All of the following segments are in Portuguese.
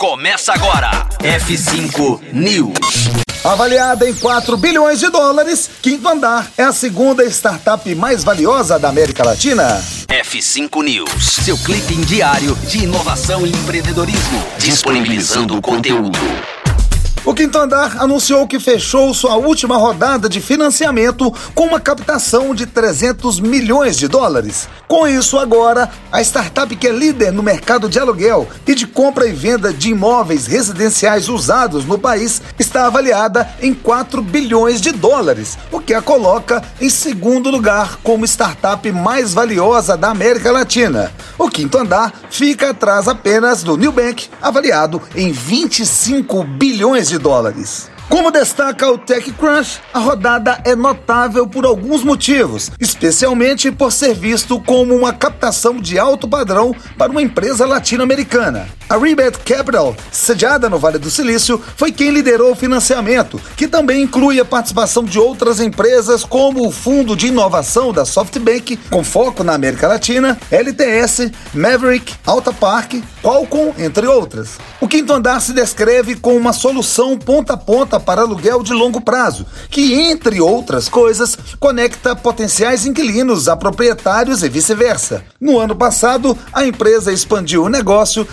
Começa agora. F5 News. Avaliada em 4 bilhões de dólares, Quinto Andar é a segunda startup mais valiosa da América Latina. F5 News, seu clipe diário de inovação e empreendedorismo, disponibilizando o conteúdo. O Quinto Andar anunciou que fechou sua última rodada de financiamento com uma captação de 300 milhões de dólares. Com isso, agora, a startup que é líder no mercado de aluguel e de compra e venda de imóveis residenciais usados no país está avaliada em 4 bilhões de dólares, o que a coloca em segundo lugar como startup mais valiosa da América Latina. O Quinto Andar fica atrás apenas do Nubank, avaliado em 25 bilhões de dólares. Como destaca o TechCrunch, a rodada é notável por alguns motivos, especialmente por ser visto como uma captação de alto padrão para uma empresa latino-americana. A Rebate Capital, sediada no Vale do Silício, foi quem liderou o financiamento, que também inclui a participação de outras empresas como o Fundo de Inovação da SoftBank, com foco na América Latina, LTS, Maverick, Alta Park, Qualcomm, entre outras. O quinto andar se descreve como uma solução ponta a ponta para aluguel de longo prazo, que, entre outras coisas, conecta potenciais inquilinos a proprietários e vice-versa. No ano passado, a empresa expandiu o negócio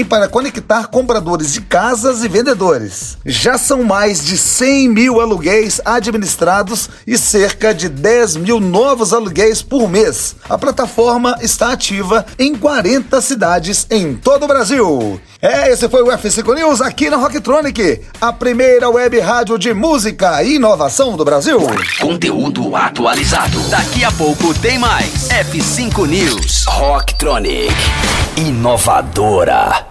também para conectar compradores de casas e vendedores. Já são mais de 100 mil aluguéis administrados e cerca de 10 mil novos aluguéis por mês. A plataforma está ativa em 40 cidades em todo o Brasil. É, esse foi o F5 News aqui na Rocktronic, a primeira web rádio de música e inovação do Brasil. Conteúdo atualizado. Daqui a pouco tem mais. F5 News. Rocktronic. Inovadora.